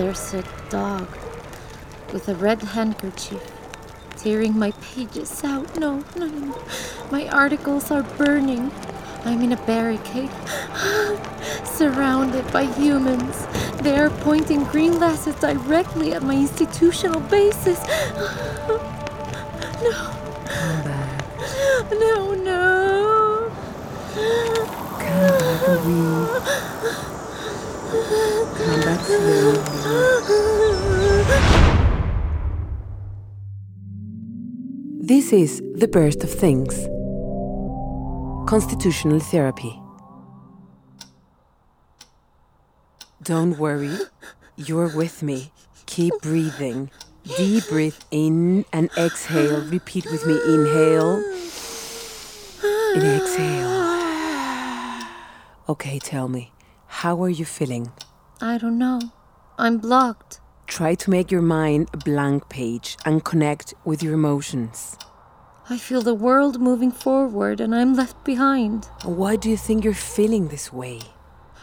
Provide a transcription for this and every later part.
there's a dog with a red handkerchief tearing my pages out. No, no, no, no. My articles are burning. I'm in a barricade, surrounded by humans. They are pointing green lasses directly at my institutional bases. No. No, no. Come back. This is The Burst of Things Constitutional Therapy. Don't worry, you're with me. Keep breathing. Deep breath in and exhale. Repeat with me. Inhale and exhale. Okay, tell me, how are you feeling? I don't know. I'm blocked. Try to make your mind a blank page and connect with your emotions. I feel the world moving forward and I'm left behind. Why do you think you're feeling this way?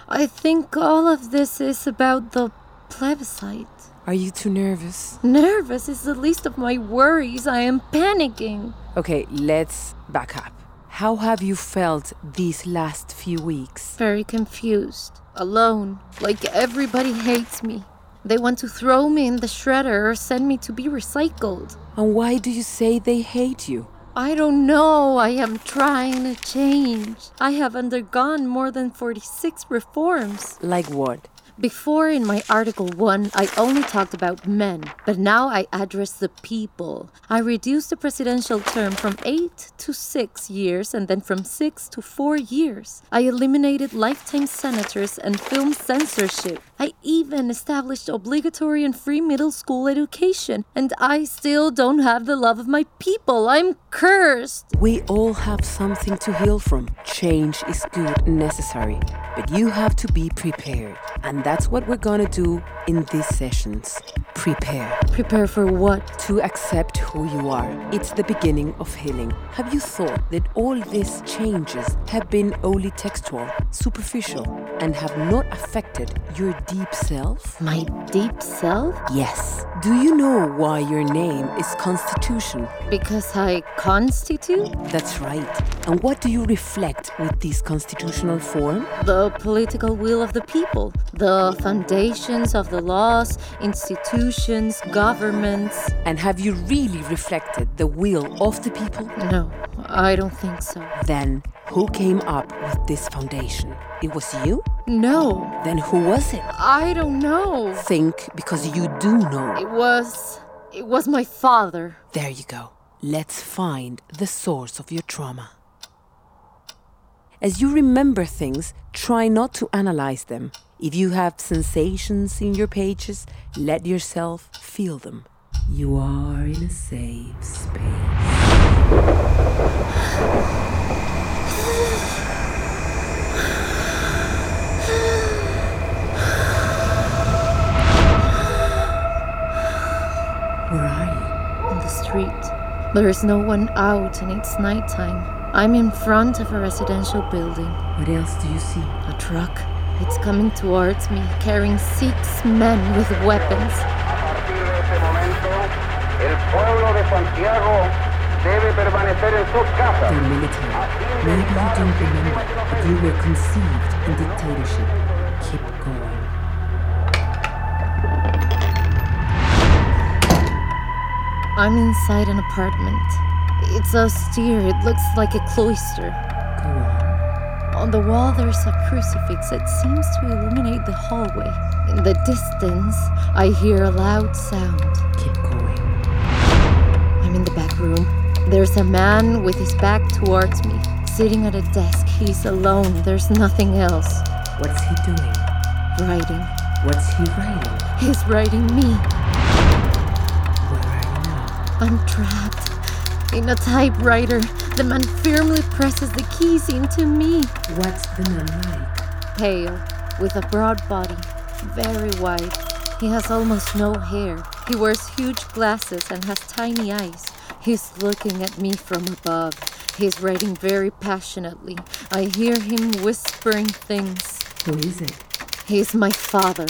I think all of this is about the plebiscite. Are you too nervous? Nervous is the least of my worries. I am panicking. Okay, let's back up. How have you felt these last few weeks? Very confused. Alone. Like everybody hates me. They want to throw me in the shredder or send me to be recycled. And why do you say they hate you? I don't know. I am trying to change. I have undergone more than 46 reforms. Like what? Before, in my Article 1, I only talked about men, but now I address the people. I reduced the presidential term from 8 to 6 years and then from 6 to 4 years. I eliminated lifetime senators and film censorship. I even established obligatory and free middle school education, and I still don't have the love of my people. I'm cursed. We all have something to heal from. Change is good and necessary, but you have to be prepared. And that's what we're gonna do in these sessions. Prepare Prepare for what? to accept who you are. It's the beginning of healing. Have you thought that all these changes have been only textual, superficial, and have not affected your deep self? My deep self? Yes. Do you know why your name is Constitution? Because I constitute That's right. And what do you reflect with this constitutional form? the political will of the people, the foundations of the laws, institutions, governments. And have you really reflected the will of the people? No, I don't think so. Then who came up with this foundation? It was you? No, Then who was it? I don't know. Think because you do know. It was. It was my father. There you go. Let's find the source of your trauma. As you remember things, try not to analyze them. If you have sensations in your pages, let yourself feel them. You are in a safe space. Where are you? In the street. There is no one out and it's nighttime. I'm in front of a residential building. What else do you see? A truck. It's coming towards me, carrying six men with weapons. A partir de este momento, el pueblo de Santiago debe permanecer en sus casas. They're military. Maybe you don't remember, but you were conceived in dictatorship. Keep going. I'm inside an apartment. It's austere, it looks like a cloister. Go on. On the wall, there's a crucifix that seems to illuminate the hallway. In the distance, I hear a loud sound. Keep going. I'm in the back room. There's a man with his back towards me, sitting at a desk. He's alone, there's nothing else. What's he doing? Writing. What's he writing? He's writing me. Where are you now? I'm trapped. In a typewriter, the man firmly presses the keys into me. What's the man like? Pale, with a broad body, very white. He has almost no hair. He wears huge glasses and has tiny eyes. He's looking at me from above. He's writing very passionately. I hear him whispering things. Who is it? He's my father.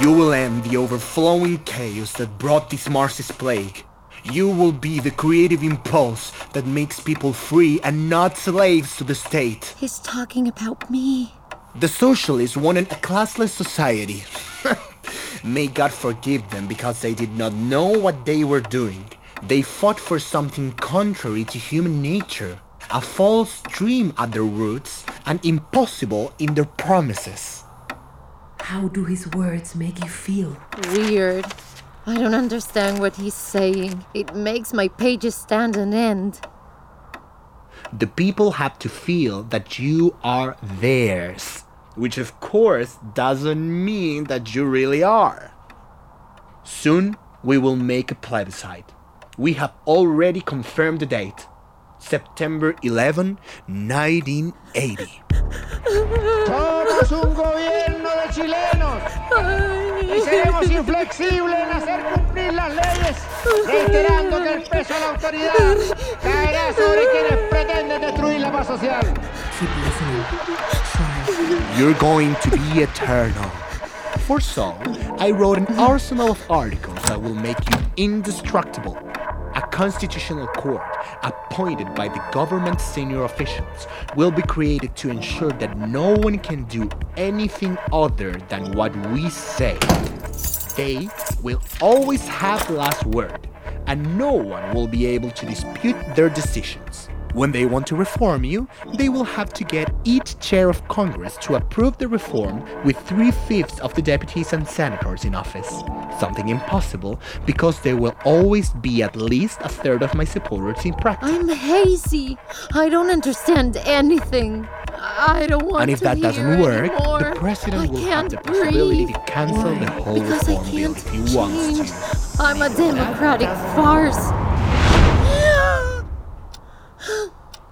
You will end the overflowing chaos that brought this Marxist plague. You will be the creative impulse that makes people free and not slaves to the state. He's talking about me. The socialists wanted a classless society. May God forgive them because they did not know what they were doing. They fought for something contrary to human nature, a false dream at their roots, and impossible in their promises. How do his words make you feel? Weird. I don't understand what he's saying. It makes my pages stand and end. The people have to feel that you are theirs, which of course doesn't mean that you really are. Soon we will make a plebiscite. We have already confirmed the date. September 11, 1980. Somos un gobierno de chilenos y seremos inflexibles en hacer cumplir las leyes, reiterando que el peso de la autoridad caerá sobre quienes pretenden destruir la paz social. You're going to be eternal. For so, I wrote an arsenal of articles that will make you indestructible. A constitutional court, appointed by the government's senior officials, will be created to ensure that no one can do anything other than what we say. They will always have the last word, and no one will be able to dispute their decisions. When they want to reform you, they will have to get each chair of Congress to approve the reform with three fifths of the deputies and senators in office. Something impossible because there will always be at least a third of my supporters in practice. I'm hazy. I don't understand anything. I don't want And if to that hear doesn't work, anymore. the president I will have the possibility breathe. to cancel the whole Because I reform bill can't if he wants to. I'm a democratic farce.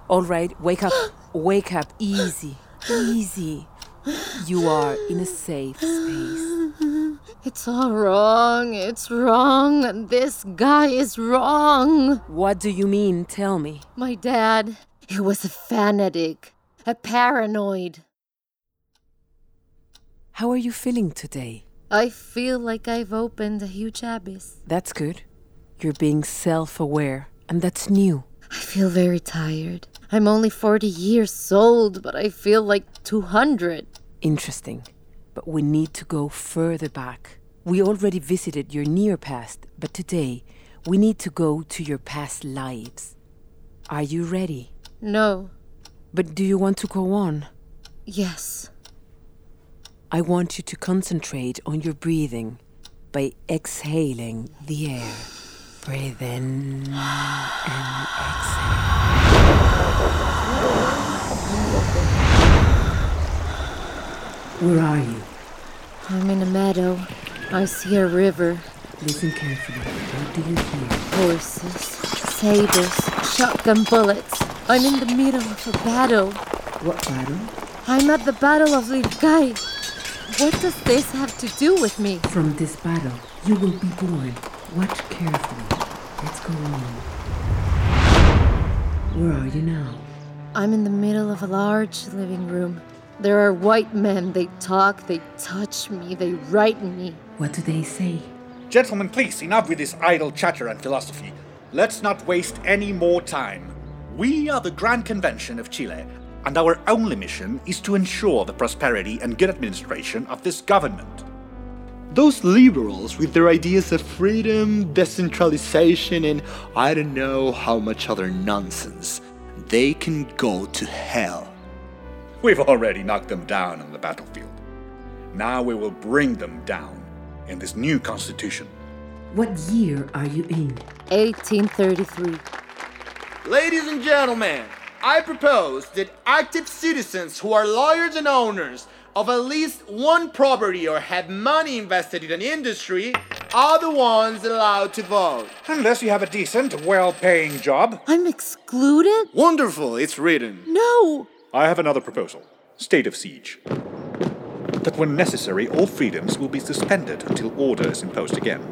All right, wake up. Wake up. Easy. Easy. You are in a safe space. It's all wrong. It's wrong. This guy is wrong. What do you mean? Tell me. My dad, he was a fanatic, a paranoid. How are you feeling today? I feel like I've opened a huge abyss. That's good. You're being self aware, and that's new. I feel very tired. I'm only 40 years old, but I feel like 200. Interesting. But we need to go further back. We already visited your near past, but today we need to go to your past lives. Are you ready? No. But do you want to go on? Yes. I want you to concentrate on your breathing by exhaling the air. Breathe in and exhale. Where are you? I'm in a meadow. I see a river, Listen carefully. What do you hear? horses, sabers, shotgun bullets. I'm in the middle of a battle. What battle? I'm at the Battle of Lircay. What does this have to do with me? From this battle, you will be born. Watch carefully. Let's go on. Where are you now? I'm in the middle of a large living room. There are white men. They talk, they touch me, they write me. What do they say? Gentlemen, please, enough with this idle chatter and philosophy. Let's not waste any more time. We are the Grand Convention of Chile, and our only mission is to ensure the prosperity and good administration of this government. Those liberals with their ideas of freedom, decentralization, and I don't know how much other nonsense, they can go to hell. We've already knocked them down on the battlefield. Now we will bring them down in this new constitution. What year are you in? 1833. Ladies and gentlemen, I propose that active citizens who are lawyers and owners of at least one property or have money invested in an industry are the ones allowed to vote. Unless you have a decent, well paying job. I'm excluded? Wonderful, it's written. No! I have another proposal state of siege. That when necessary, all freedoms will be suspended until order is imposed again.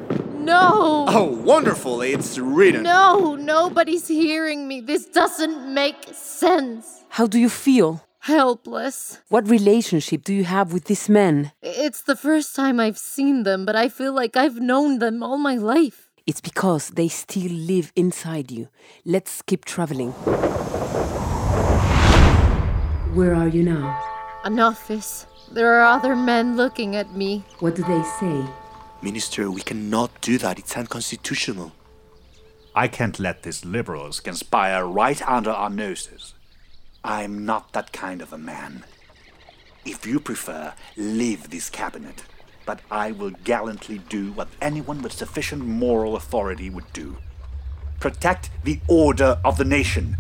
No! Oh, wonderful, it's written. No, nobody's hearing me. This doesn't make sense. How do you feel? Helpless. What relationship do you have with these men? It's the first time I've seen them, but I feel like I've known them all my life. It's because they still live inside you. Let's keep traveling. Where are you now? An office. There are other men looking at me. What do they say? Minister, we cannot do that. It's unconstitutional. I can't let these liberals conspire right under our noses. I'm not that kind of a man. If you prefer, leave this cabinet. But I will gallantly do what anyone with sufficient moral authority would do protect the order of the nation.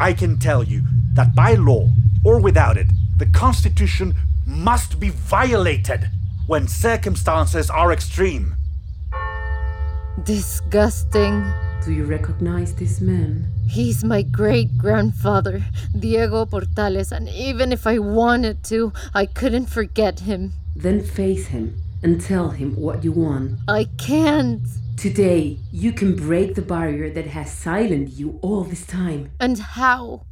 I can tell you that by law or without it, the Constitution must be violated when circumstances are extreme. Disgusting. Do you recognize this man? He's my great grandfather, Diego Portales, and even if I wanted to, I couldn't forget him. Then face him and tell him what you want. I can't. Today, you can break the barrier that has silenced you all this time. And how?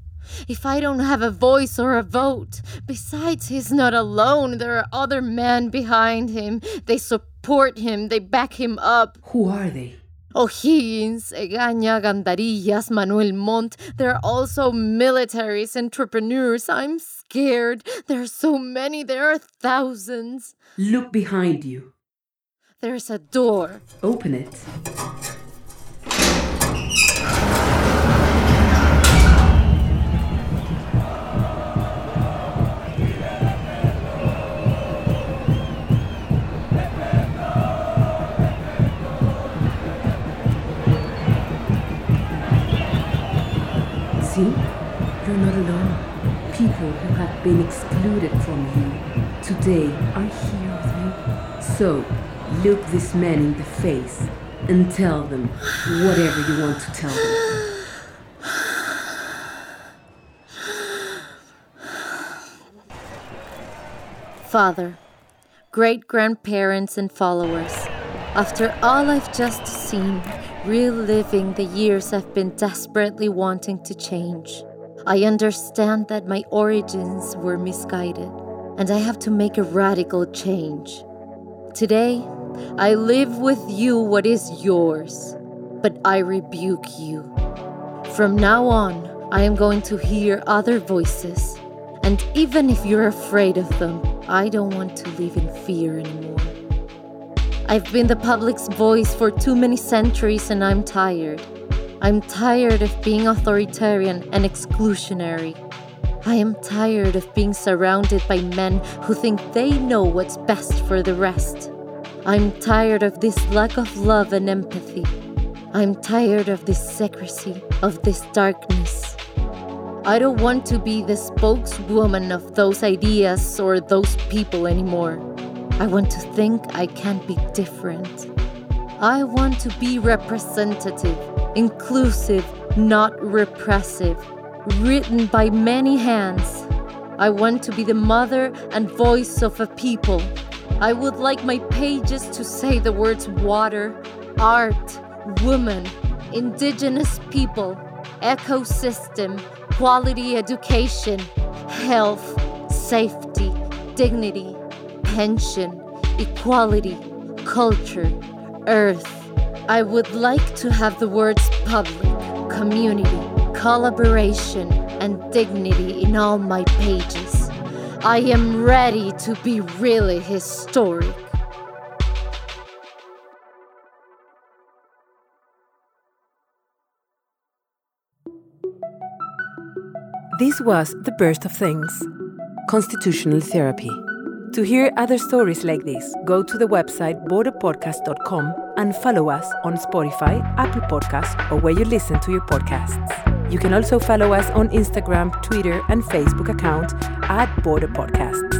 If I don't have a voice or a vote. Besides, he's not alone. There are other men behind him. They support him, they back him up. Who are they? O'Higgins, Egaña, Gandarillas, Manuel Montt. There are also militaries, entrepreneurs. I'm scared. There are so many. There are thousands. Look behind you. There's a door. Open it. People who have been excluded from you today are here with you. So, look these men in the face and tell them whatever you want to tell them. Father, great grandparents, and followers. After all I've just seen, reliving the years I've been desperately wanting to change, I understand that my origins were misguided, and I have to make a radical change. Today, I live with you what is yours, but I rebuke you. From now on, I am going to hear other voices, and even if you're afraid of them, I don't want to live in fear anymore. I've been the public's voice for too many centuries and I'm tired. I'm tired of being authoritarian and exclusionary. I am tired of being surrounded by men who think they know what's best for the rest. I'm tired of this lack of love and empathy. I'm tired of this secrecy, of this darkness. I don't want to be the spokeswoman of those ideas or those people anymore. I want to think I can be different. I want to be representative, inclusive, not repressive, written by many hands. I want to be the mother and voice of a people. I would like my pages to say the words water, art, woman, indigenous people, ecosystem, quality education, health, safety, dignity, pension, equality, culture, earth. I would like to have the words public, community, collaboration, and dignity in all my pages. I am ready to be really historic. This was The Burst of Things Constitutional Therapy. To hear other stories like this, go to the website borderpodcast.com and follow us on Spotify, Apple Podcasts, or where you listen to your podcasts. You can also follow us on Instagram, Twitter, and Facebook account at Border Podcasts.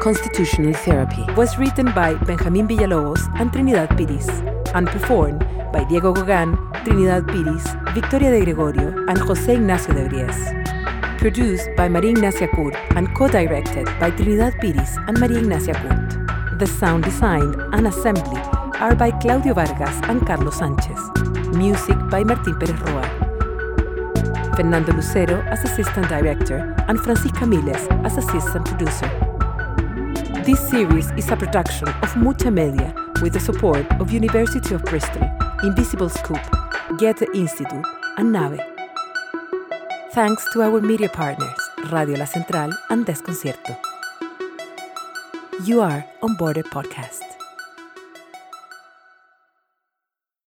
Constitutional Therapy was written by Benjamin Villalobos and Trinidad Piris and performed by Diego Gogan, Trinidad Piris, Victoria de Gregorio, and José Ignacio de Bries. Produced by Maria Ignacia Kurt and co-directed by Trinidad Piris and Maria Ignacia Kurt. The sound design and assembly are by Claudio Vargas and Carlos Sanchez. Music by Martín Pérez Roa. Fernando Lucero as Assistant Director, and Francisca Miles as Assistant Producer. This series is a production of Mucha Media with the support of University of Bristol, Invisible Scoop, Goethe Institute, and NAVE. Thanks to our media partners, Radio La Central and Desconcierto. You are on Border Podcast.